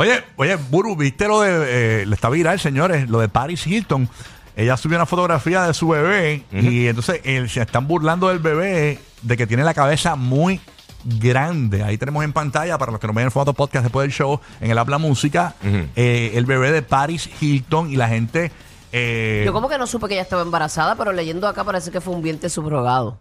Oye, oye, Buru, ¿viste lo de, eh, le está viral, señores, lo de Paris Hilton? Ella subió una fotografía de su bebé y entonces eh, se están burlando del bebé de que tiene la cabeza muy grande. Ahí tenemos en pantalla, para los que no ven el foto podcast después del show, en el Habla Música, eh, el bebé de Paris Hilton y la gente... eh, Yo como que no supe que ella estaba embarazada, pero leyendo acá parece que fue un vientre subrogado.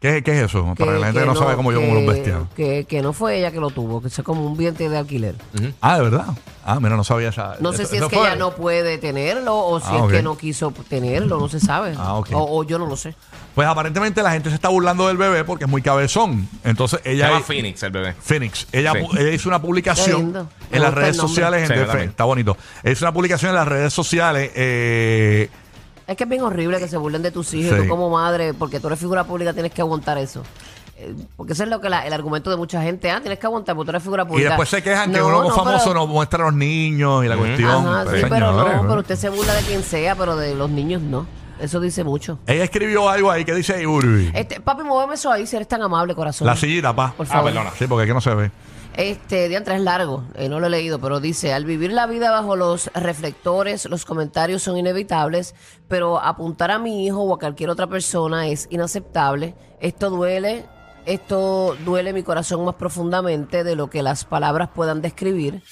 ¿Qué, qué es eso? para la gente que no, sabe cómo yo como los que- bestias. Que, que no fue ella que lo tuvo, que es como un vientre de alquiler. Ah, ¿de verdad? Ah, mira, no sabía esa. No sé eso- si es que fue- ella no puede tenerlo o si Ah, es que no quiso tenerlo, no se sabe. Ah, ok. o, o yo no lo sé. Pues aparentemente la gente se está burlando del bebé porque es muy cabezón. Entonces Se ella. llama Phoenix, el bebé. Phoenix. Ella, Sí. pu- ella hizo una publicación en las redes sociales. en Sí. Está bonito. Hizo una publicación en las redes sociales. eh, Es que es bien horrible que se burlen de tus hijos. Sí. y Tú como madre, porque tú eres figura pública, tienes que aguantar eso. Eh, Porque eso es lo que la- el argumento de mucha gente. Ah, tienes que aguantar porque tú eres figura y pública. después se quejan que No, uno como no, famoso pero- no muestra a los niños y la cuestión. Ajá, sí, pero no, señores, pero usted se burla de quien sea, pero de los niños no. Eso dice mucho. Ella escribió algo ahí que dice Urbi. Este, papi, muéveme eso ahí si eres tan amable, corazón. La sillita, pa. Por Ah, favor. perdona. Sí, porque aquí no se ve. Este, diantre es largo, eh, no lo he leído, pero dice, al vivir la vida bajo los reflectores, los comentarios son inevitables, pero apuntar a mi hijo o a cualquier otra persona es inaceptable. Esto duele, esto duele mi corazón más profundamente de lo que las palabras puedan describir.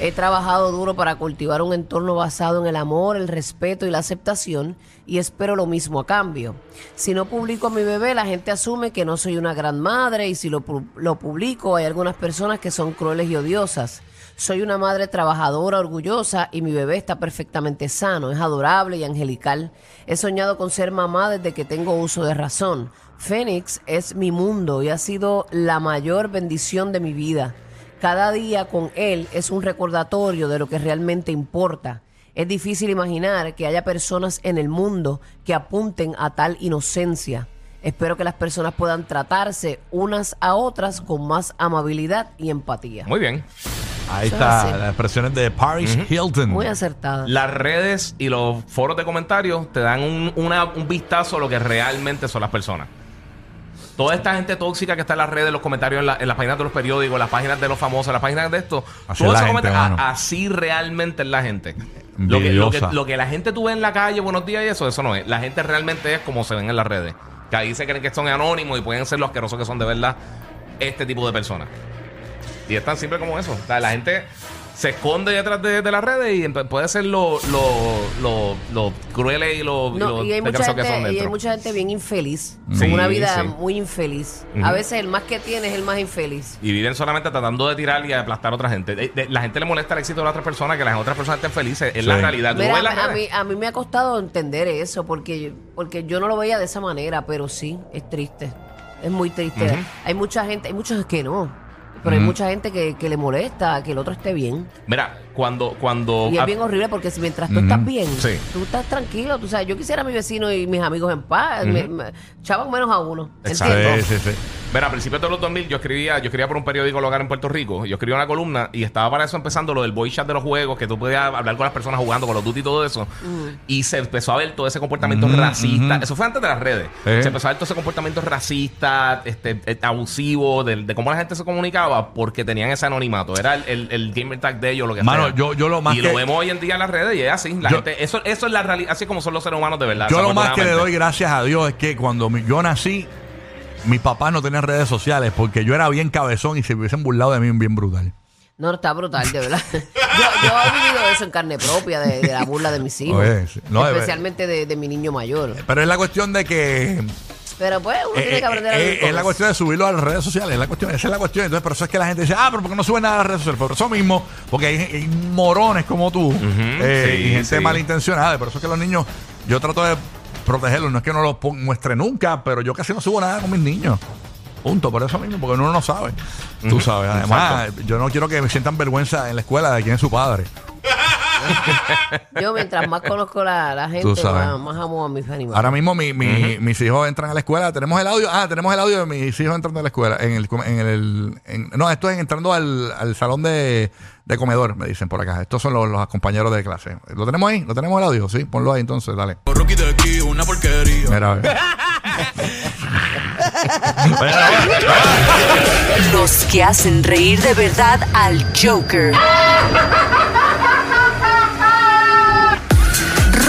He trabajado duro para cultivar un entorno basado en el amor, el respeto y la aceptación y espero lo mismo a cambio. Si no publico a mi bebé, la gente asume que no soy una gran madre y si lo, lo publico hay algunas personas que son crueles y odiosas. Soy una madre trabajadora, orgullosa y mi bebé está perfectamente sano, es adorable y angelical. He soñado con ser mamá desde que tengo uso de razón. Fénix es mi mundo y ha sido la mayor bendición de mi vida. Cada día con él es un recordatorio de lo que realmente importa. Es difícil imaginar que haya personas en el mundo que apunten a tal inocencia. Espero que las personas puedan tratarse unas a otras con más amabilidad y empatía. Muy bien. Ahí Eso está, así. las expresiones de Paris Hilton. Muy acertada. Las redes y los foros de comentarios te dan un, una- un vistazo a lo que realmente son las personas. Toda esta gente tóxica que está en las redes, en los comentarios, en, la- en las páginas de los periódicos, en las páginas de los famosos, en las páginas de esto. Así todo es la eso gente, comenta- a- mano. así realmente es la gente. Lo que, lo, que, Envidiosa. lo que la gente tú ves en la calle, buenos días y eso, eso no es. La gente realmente es como se ven en las redes. Que ahí se creen que son anónimos y pueden ser los asquerosos que son de verdad este tipo de personas. Y es tan simple como eso. O sea, la gente se esconde detrás de, de las redes y puede ser lo, lo, lo, lo crueles y lo, No, lo y hay, mucha desgraciados que son gente, y hay mucha gente bien infeliz, Sí, con una vida sí. muy infeliz. A veces el más que tiene es el más infeliz. Y viven solamente tratando de tirar y de aplastar a otra gente. De- de- la gente le molesta el éxito de la otra persona, que las otras personas estén felices. Es la realidad. Mira, las a, redes. mí, a mí me ha costado entender eso porque, porque yo no lo veía de esa manera, pero sí, es triste. Es muy triste. Hay mucha gente, hay muchos que no, pero hay mucha gente que, que le molesta que el otro esté bien. Mira, cuando. cuando Y es ah, bien horrible porque si mientras tú estás bien, Sí. tú estás tranquilo. Tú sabes, yo quisiera a mi vecino y mis amigos en paz. me- me- chavan menos a uno. Exacto. ¿entiendes? Sí, sí, sí. Mira, a principios de los 2000 yo escribía, yo escribía por un periódico local en Puerto Rico. Yo escribía una columna y estaba para eso empezando lo del voice chat de los juegos, que tú podías hablar con las personas jugando con los duty y todo eso. Y se empezó a ver todo ese comportamiento racista. Eso fue antes de las redes. Se empezó a ver todo ese comportamiento racista, este, eh, abusivo, de, de cómo la gente se comunicaba porque tenían ese anonimato. Era el, el, el gamer tag de ellos, lo que Mano, sea. yo- yo lo más Y que- lo vemos hoy en día en las redes y es así. La Yo- gente, eso, eso es la realidad, así como son los seres humanos de verdad. Yo lo más que le doy gracias a Dios es que cuando yo nací, mis papás no tenían redes sociales porque yo era bien cabezón y se hubiesen burlado de mí bien brutal. No, está brutal, de verdad. yo, yo he vivido eso en carne propia, de, de la burla de mis hijos. Oye. No, especialmente de, de mi niño mayor. Pero es la cuestión de que Pero pues uno eh, tiene que aprender a eh, vivir eh, es la cuestión de subirlo a las redes sociales, es la cuestión, esa es la cuestión. Entonces, por eso es que la gente dice, ah, pero ¿por qué no sube nada a las redes sociales? Por eso mismo, porque hay, hay morones como tú eh, sí, y gente sí. malintencionada. Por eso es que los niños, yo trato de protegerlos. No es que no los muestre nunca, pero yo casi no subo nada con mis niños. Punto, por eso mismo, porque uno no sabe. Tú sabes. Además, yo no quiero que me sientan vergüenza en la escuela de quién es su padre. Yo mientras más conozco la, la Tú gente, sabes. más, más amo a mis animales. Ahora mismo mi, mi- mis hijos entran a la escuela. Tenemos el audio. Ah, tenemos el audio de mis hijos entrando a la escuela. En el, en el, en- no, esto es entrando al, al salón de, de comedor, me dicen por acá. Estos son los, los compañeros de clase. ¿Lo tenemos ahí? ¿Lo tenemos el audio? Sí, ponlo ahí entonces, dale. Rocky de aquí, una porquería. Mira, a ver. Los que hacen reír de verdad al Joker.